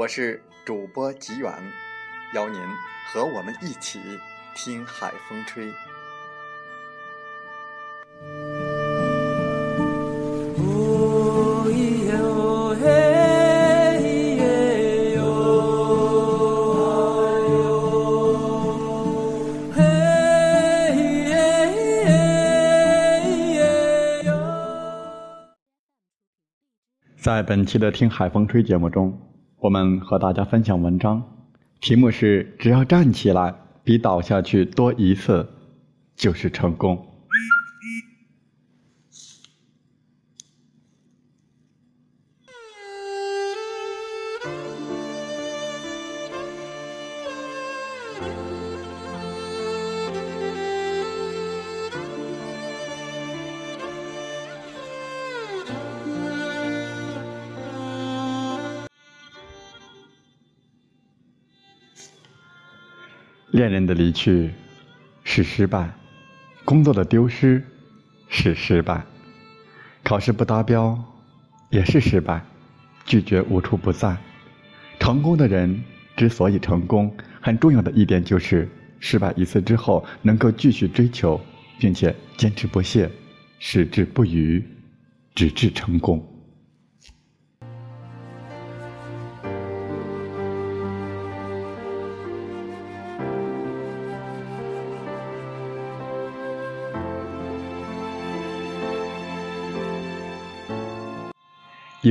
我是主播吉远。邀您和我们一起听海风吹。在本期的《听海风吹》节目中，我们和大家分享文章。题目是：只要站起来，比倒下去多一次，就是成功。恋人的离去是失败，工作的丢失是失败，考试不达标也是失败，拒绝无处不在。成功的人之所以成功，很重要的一点就是失败一次之后能够继续追求，并且坚持不懈，矢志不渝，直至成功。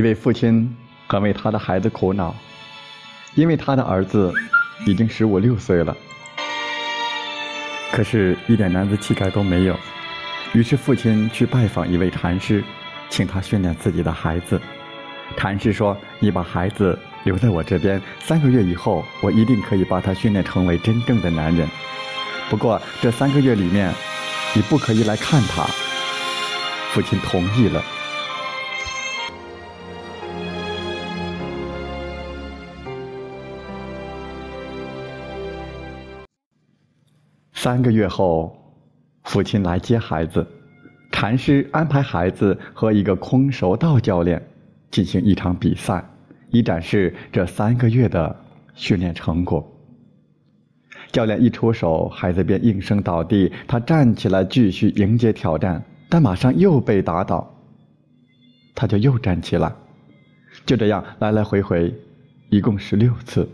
一位父亲很为他的孩子苦恼，因为他的儿子已经十五六岁了，可是一点男子气概都没有。于是父亲去拜访一位禅师，请他训练自己的孩子。禅师说：“你把孩子留在我这边，三个月以后，我一定可以把他训练成为真正的男人。不过这三个月里面，你不可以来看他。”父亲同意了。三个月后，父亲来接孩子，禅师安排孩子和一个空手道教练进行一场比赛，以展示这三个月的训练成果。教练一出手，孩子便应声倒地。他站起来继续迎接挑战，但马上又被打倒，他就又站起来，就这样来来回回，一共十六次。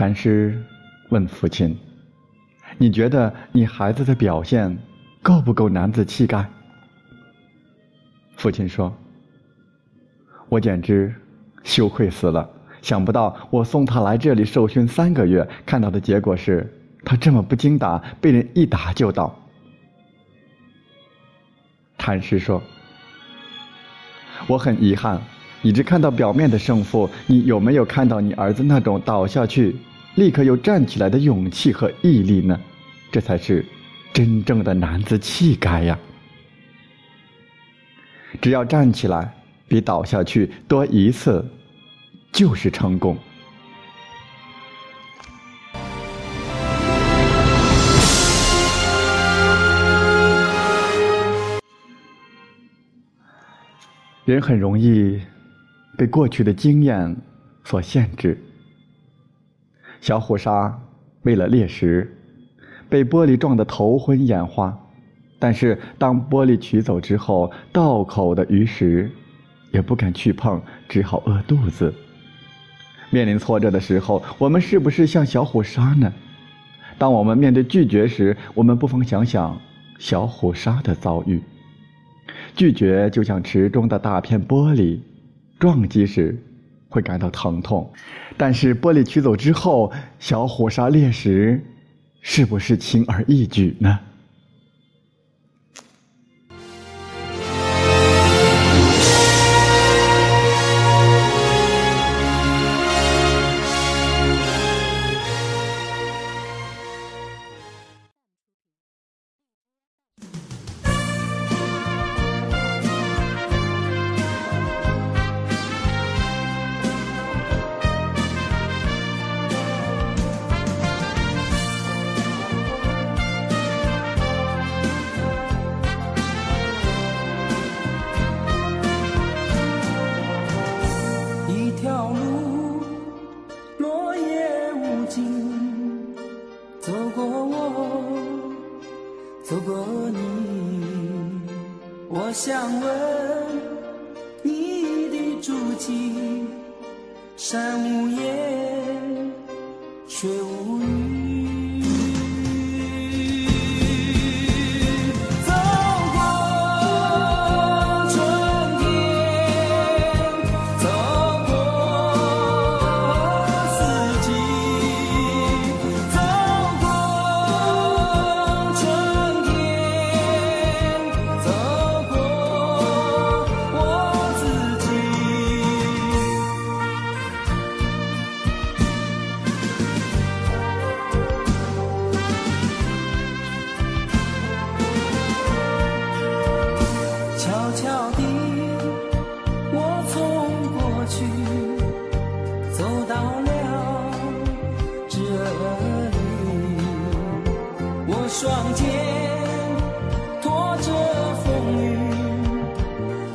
禅师问父亲：“你觉得你孩子的表现够不够男子气概？”父亲说：“我简直羞愧死了！想不到我送他来这里受训三个月，看到的结果是他这么不经打，被人一打就倒。”禅师说：“我很遗憾，你只看到表面的胜负，你有没有看到你儿子那种倒下去？”立刻又站起来的勇气和毅力呢？这才是真正的男子气概呀！只要站起来，比倒下去多一次，就是成功。人很容易被过去的经验所限制。小虎鲨为了猎食，被玻璃撞得头昏眼花，但是当玻璃取走之后，道口的鱼食也不敢去碰，只好饿肚子。面临挫折的时候，我们是不是像小虎鲨呢？当我们面对拒绝时，我们不妨想想小虎鲨的遭遇。拒绝就像池中的大片玻璃，撞击时会感到疼痛，但是玻璃取走之后，小火烧猎食是不是轻而易举呢？走过我走过你我想问你的足迹山无言。